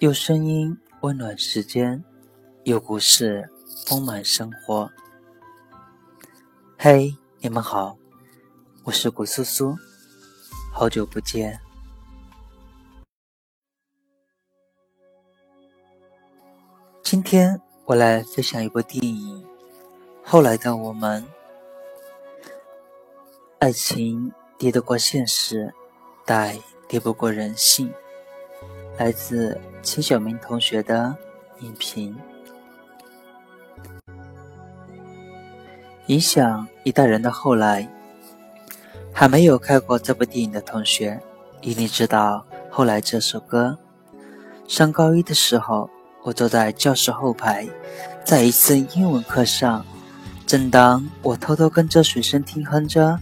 有声音温暖时间，有故事丰满生活。嘿，你们好，我是古苏苏，好久不见。今天我来分享一部电影《后来的我们》。爱情敌得过现实，但敌不过人性。来自秦晓明同学的影评。影响一代人的后来，还没有看过这部电影的同学，一定知道《后来》这首歌。上高一的时候，我坐在教室后排，在一次英文课上，正当我偷偷跟着随身听哼着，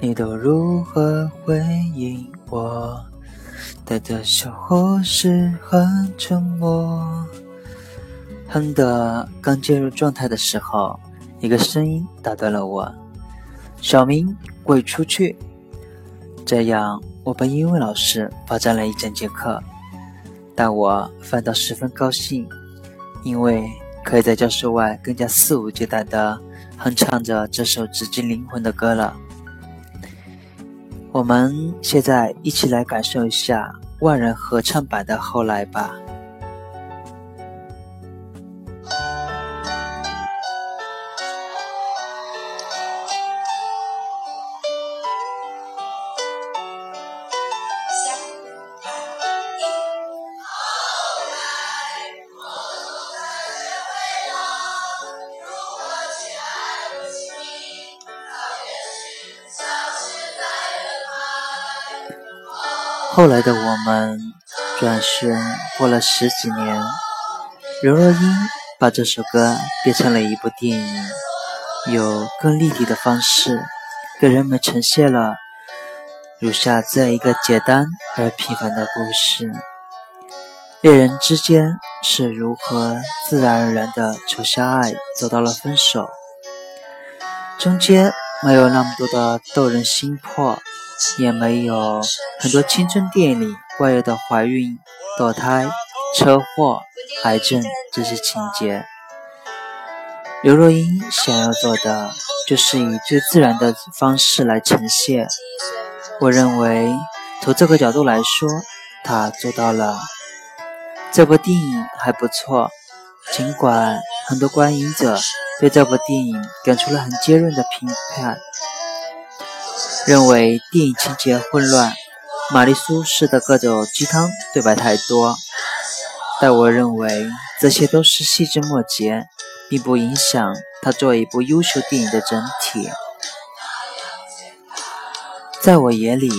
你都如何回应我？带着笑或是很沉默。哼的刚进入状态的时候，一个声音打断了我：“小明，滚出去！”这样，我被英文老师罚站了一整节课。但我反倒十分高兴，因为可以在教室外更加肆无忌惮地哼唱着这首直击灵魂的歌了。我们现在一起来感受一下万人合唱版的《后来》吧。后来的我们，转瞬过了十几年，刘若英把这首歌变成了一部电影，有更立体的方式，给人们呈现了如下这样一个简单而平凡的故事：恋人之间是如何自然而然的从相爱走到了分手，中间没有那么多的逗人心魄。也没有很多青春电影里怪异的怀孕、堕胎、车祸、癌症这些情节。刘若英想要做的就是以最自然的方式来呈现。我认为从这个角度来说，她做到了。这部电影还不错，尽管很多观影者对这部电影给出了很尖锐的评判。认为电影情节混乱，玛丽苏式的各种鸡汤对白太多，但我认为这些都是细枝末节，并不影响它作为一部优秀电影的整体。在我眼里，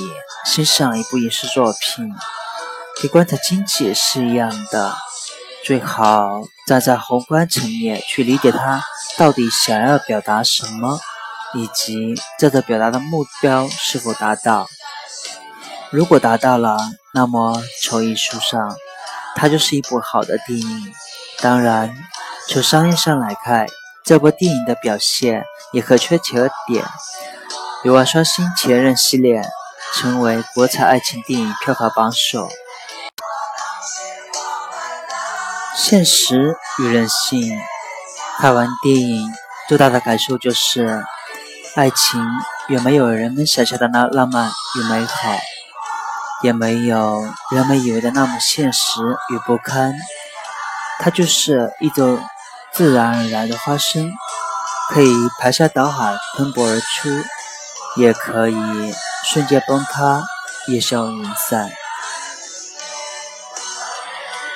欣赏一部影视作品，跟观察经济是一样的，最好站在宏观层面去理解它到底想要表达什么。以及这个表达的目标是否达到？如果达到了，那么从艺术上，它就是一部好的电影。当然，从商业上来看，这部电影的表现也可圈可点。《有双新前任》系列成为国产爱情电影票房榜首。现实与人性，看完电影最大的感受就是。爱情远没有人们想象的那浪漫与美好，也没有人们以为的那么现实与不堪。它就是一种自然而然的发生，可以排山倒海喷薄而出，也可以瞬间崩塌，烟消云散。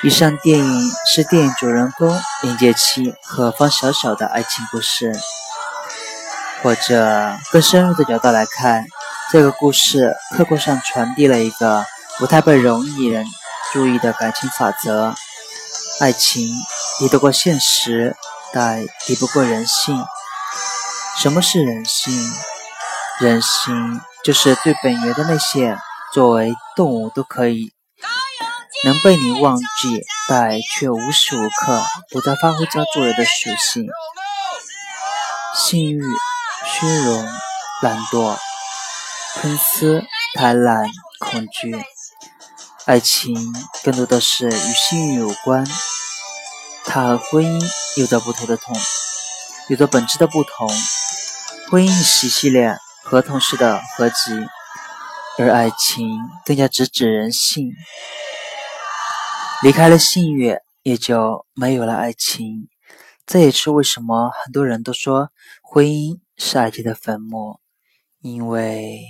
以上电影是电影主人公林杰七和方小小的爱情故事。或者更深入的角度来看，这个故事客观上传递了一个不太被容易人注意的感情法则：爱情敌得过现实，但敌不过人性。什么是人性？人性就是最本源的那些作为动物都可以能被你忘记，但却无时无刻不在发挥着作用的属性——性欲。虚荣、懒惰、喷丝、贪婪、恐惧，爱情更多的是与幸运有关，它和婚姻有着不同的痛，有着本质的不同。婚姻是系列合同式的合集，而爱情更加直指人性。离开了幸运，也就没有了爱情。这也是为什么很多人都说婚姻是爱情的坟墓，因为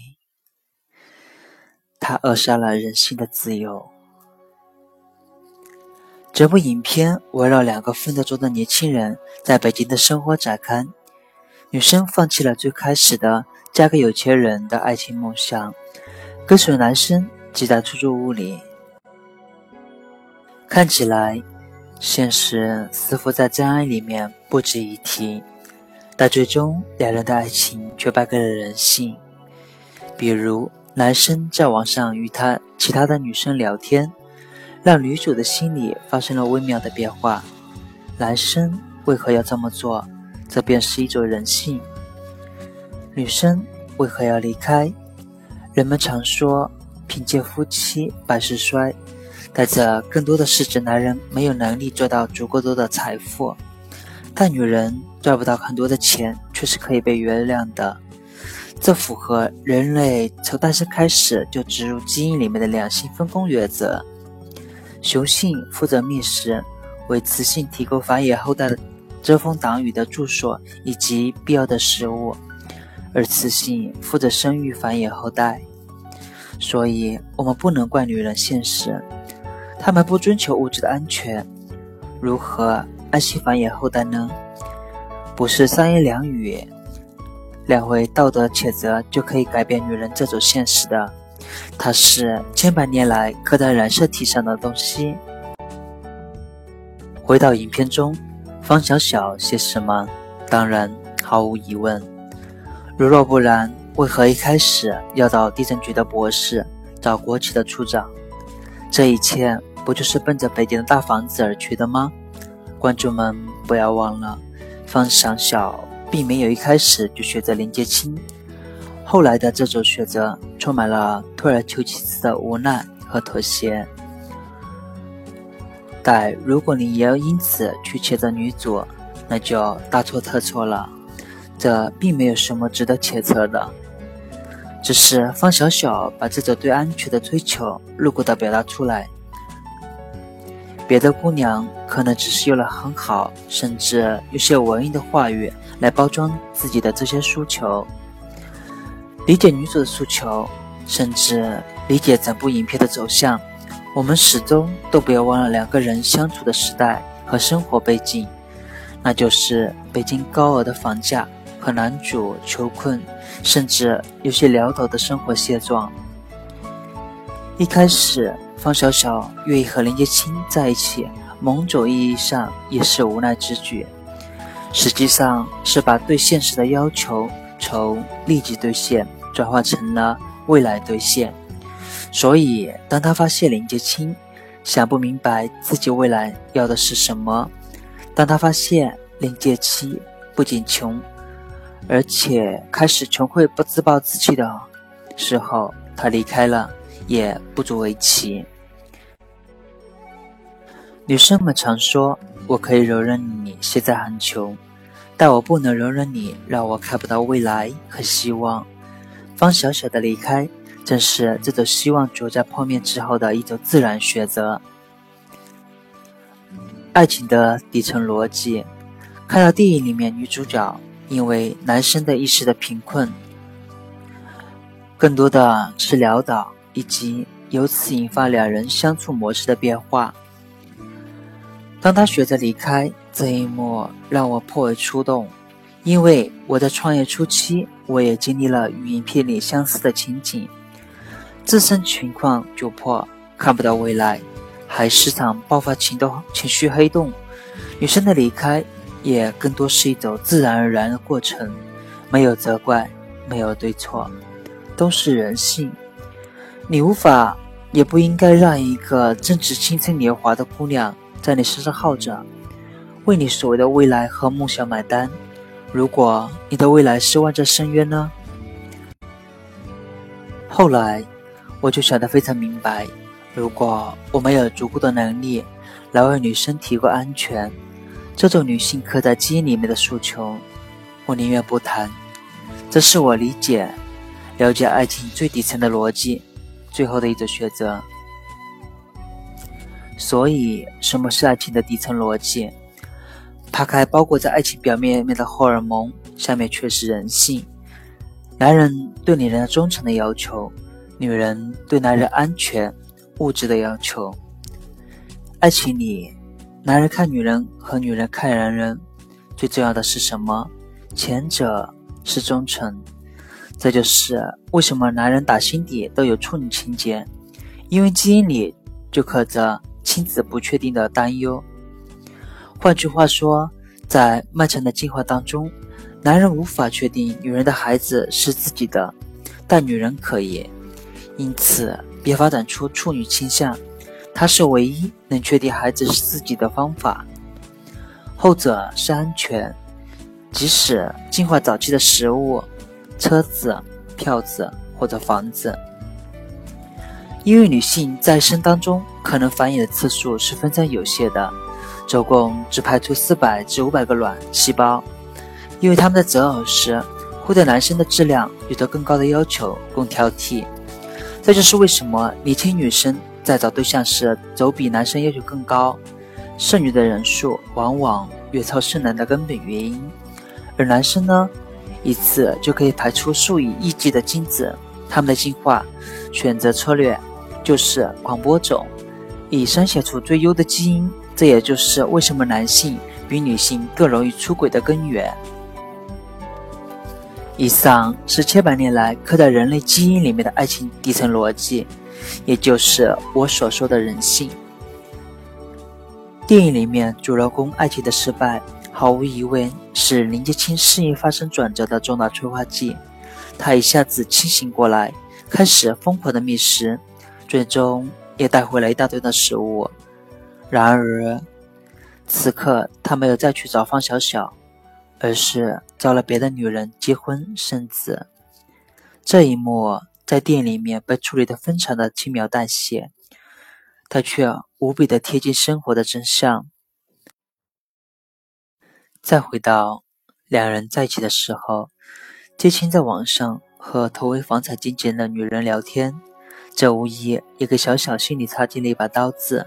它扼杀了人性的自由。这部影片围绕两个奋斗中的年轻人在北京的生活展开。女生放弃了最开始的嫁个有钱人的爱情梦想，跟随男生挤在出租屋里。看起来，现实似乎在真爱里面不值一提，但最终两人的爱情却败给了人性。比如，男生在网上与他其他的女生聊天，让女主的心里发生了微妙的变化。男生为何要这么做？这便是一种人性。女生为何要离开？人们常说“贫贱夫妻百事衰”，但这更多的是指男人没有能力做到足够多的财富。但女人赚不到很多的钱，却是可以被原谅的。这符合人类从诞生开始就植入基因里面的两性分工原则：雄性负责觅食，为雌性提供繁衍后代的。遮风挡雨的住所以及必要的食物，而雌性负责生育繁衍后代。所以，我们不能怪女人现实，她们不追求物质的安全，如何安心繁衍后代呢？不是三言两语、两回道德谴责就可以改变女人这种现实的，它是千百年来刻在染色体上的东西。回到影片中。方小小写什么？当然毫无疑问。如若不然，为何一开始要找地震局的博士，找国企的处长？这一切不就是奔着北京的大房子而去的吗？观众们不要忘了，方小小并没有一开始就选择林杰清，后来的这种选择充满了退而求其次的无奈和妥协。但如果你也要因此去谴责女主，那就大错特错了。这并没有什么值得谴责的，只是方小小把这种对安全的追求露骨地表达出来。别的姑娘可能只是用了很好，甚至有些文艺的话语来包装自己的这些诉求，理解女主的诉求，甚至理解整部影片的走向。我们始终都不要忘了两个人相处的时代和生活背景，那就是北京高额的房价和男主穷困甚至有些潦倒的生活现状。一开始，方小小愿意和林杰青在一起，某种意义上也是无奈之举，实际上是把对现实的要求从立即兑现转化成了未来兑现。所以，当他发现林杰清想不明白自己未来要的是什么，当他发现林杰清不仅穷，而且开始穷会不自暴自弃的时候，他离开了也不足为奇。女生们常说：“我可以容忍你现在很穷，但我不能容忍你让我看不到未来和希望。”方小小的离开。正是这种希望逐渐破灭之后的一种自然选择。爱情的底层逻辑，看到电影里面女主角因为男生的一时的贫困，更多的是潦倒，以及由此引发两人相处模式的变化。当他选择离开这一幕，让我颇为触动，因为我在创业初期，我也经历了与影片里相似的情景。自身情况窘迫，看不到未来，还时常爆发情动情绪黑洞。女生的离开也更多是一种自然而然的过程，没有责怪，没有对错，都是人性。你无法也不应该让一个正值青春年华的姑娘在你身上耗着，为你所谓的未来和梦想买单。如果你的未来是望在深渊呢？后来。我就想得非常明白，如果我没有足够的能力来为女生提供安全，这种女性刻在基因里面的诉求，我宁愿不谈。这是我理解、了解爱情最底层的逻辑，最后的一种选择。所以，什么是爱情的底层逻辑？扒开包裹在爱情表面面的荷尔蒙，下面却是人性。男人对女人的忠诚的要求，女人对男人安全、物质的要求。爱情里，男人看女人和女人看男人，最重要的是什么？前者是忠诚。这就是为什么男人打心底都有处女情节，因为基因里就刻着亲子不确定的担忧。换句话说，在漫长的进化当中。男人无法确定女人的孩子是自己的，但女人可以，因此别发展出处女倾向。它是唯一能确定孩子是自己的方法。后者是安全，即使进化早期的食物、车子、票子或者房子，因为女性在一生当中可能繁衍的次数是非常有限的，总共只排出四百至五百个卵细胞。因为他们在择偶时会对男生的质量有着更高的要求，更挑剔。这就是为什么年轻女生在找对象时总比男生要求更高，剩女的人数往往远超剩男的根本原因。而男生呢，一次就可以排出数以亿计的精子，他们的进化选择策略就是广播种，以筛选出最优的基因。这也就是为什么男性比女性更容易出轨的根源。以上是千百年来刻在人类基因里面的爱情底层逻辑，也就是我所说的人性。电影里面主人公爱情的失败，毫无疑问是林杰清事业发生转折的重大催化剂。他一下子清醒过来，开始疯狂的觅食，最终也带回了一大堆的食物。然而，此刻他没有再去找方小小。而是找了别的女人结婚生子，这一幕在电影里面被处理得非常的轻描淡写，他却无比的贴近生活的真相。再回到两人在一起的时候，接亲在网上和同为房产经纪人的女人聊天，这无疑也给小小心里插进了一把刀子。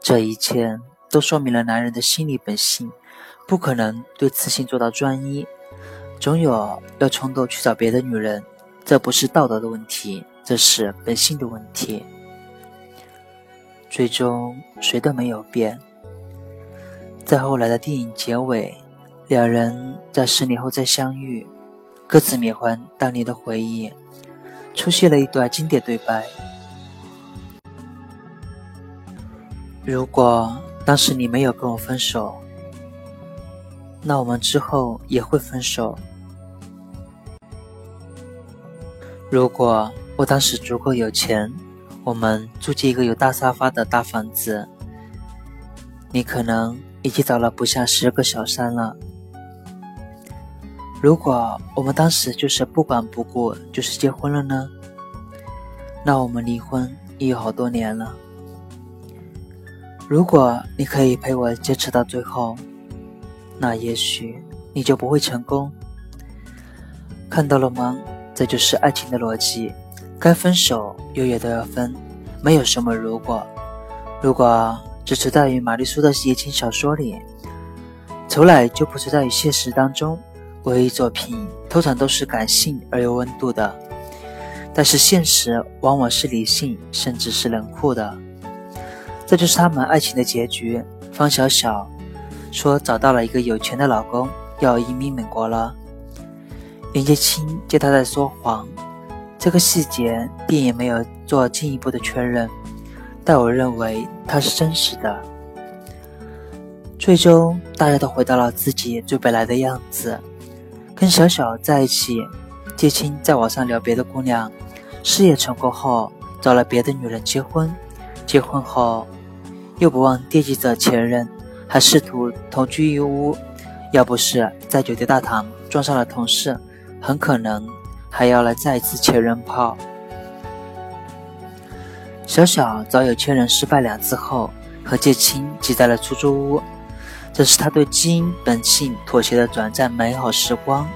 这一切都说明了男人的心理本性。不可能对此性做到专一，总有要冲动去找别的女人，这不是道德的问题，这是本性的问题。最终谁都没有变。在后来的电影结尾，两人在十年后再相遇，各自缅怀当年的回忆，出现了一段经典对白：如果当时你没有跟我分手。那我们之后也会分手。如果我当时足够有钱，我们住进一个有大沙发的大房子，你可能已经找了不下十个小三了。如果我们当时就是不管不顾，就是结婚了呢？那我们离婚也有好多年了。如果你可以陪我坚持到最后。那也许你就不会成功。看到了吗？这就是爱情的逻辑。该分手永远都要分，没有什么如果。如果只存在于玛丽苏的言情小说里，从来就不存在于现实当中。文艺作品通常都是感性而有温度的，但是现实往往是理性，甚至是冷酷的。这就是他们爱情的结局。方小小。说找到了一个有钱的老公，要移民美国了。林杰清见他在说谎，这个细节电影没有做进一步的确认，但我认为它是真实的。最终，大家都回到了自己最本来的样子，跟小小在一起。杰清在网上聊别的姑娘，事业成功后找了别的女人结婚，结婚后又不忘惦记着前任。还试图同居一屋，要不是在酒店大堂撞上了同事，很可能还要来再一次前任炮。小小早有千人失败两次后，和介清挤在了出租屋。这是他对基因本性妥协的短暂美好时光。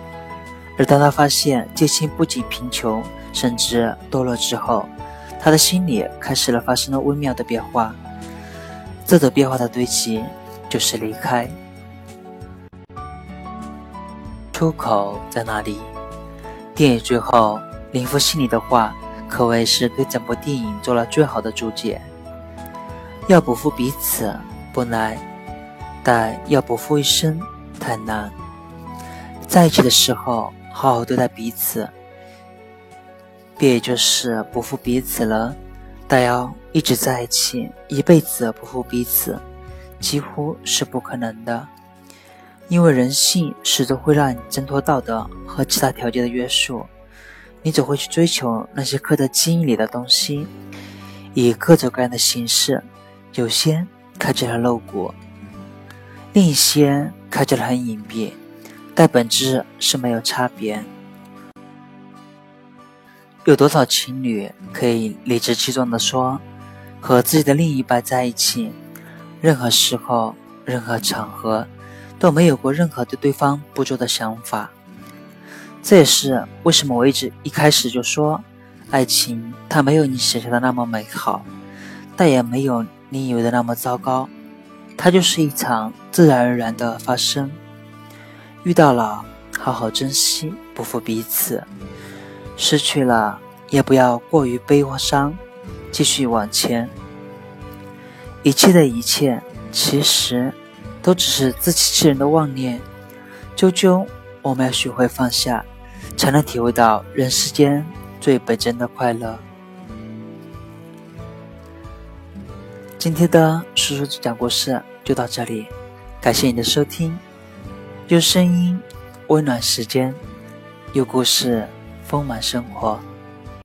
而当他发现介清不仅贫穷，甚至堕落之后，他的心里开始了发生了微妙的变化。这种变化的堆积，就是离开。出口在哪里？电影最后，林夫心里的话，可谓是对整部电影做了最好的注解。要不负彼此不难，但要不负一生太难。在一起的时候，好好对待彼此，别也就是不负彼此了。但要一直在一起，一辈子不负彼此，几乎是不可能的。因为人性始终会让你挣脱道德和其他条件的约束，你只会去追求那些刻在基因里的东西，以各种各样的形式，有些看起来露骨，另一些看起来很隐蔽，但本质是没有差别。有多少情侣可以理直气壮地说，和自己的另一半在一起，任何时候、任何场合？都没有过任何对对方不足的想法，这也是为什么我一直一开始就说，爱情它没有你想象的那么美好，但也没有你以为的那么糟糕，它就是一场自然而然的发生。遇到了，好好珍惜，不负彼此；失去了，也不要过于悲伤，继续往前。一切的一切，其实。都只是自欺欺人的妄念，究究我们要学会放下，才能体会到人世间最本真的快乐。今天的叔叔讲故事就到这里，感谢你的收听。用声音温暖时间，用故事丰满生活。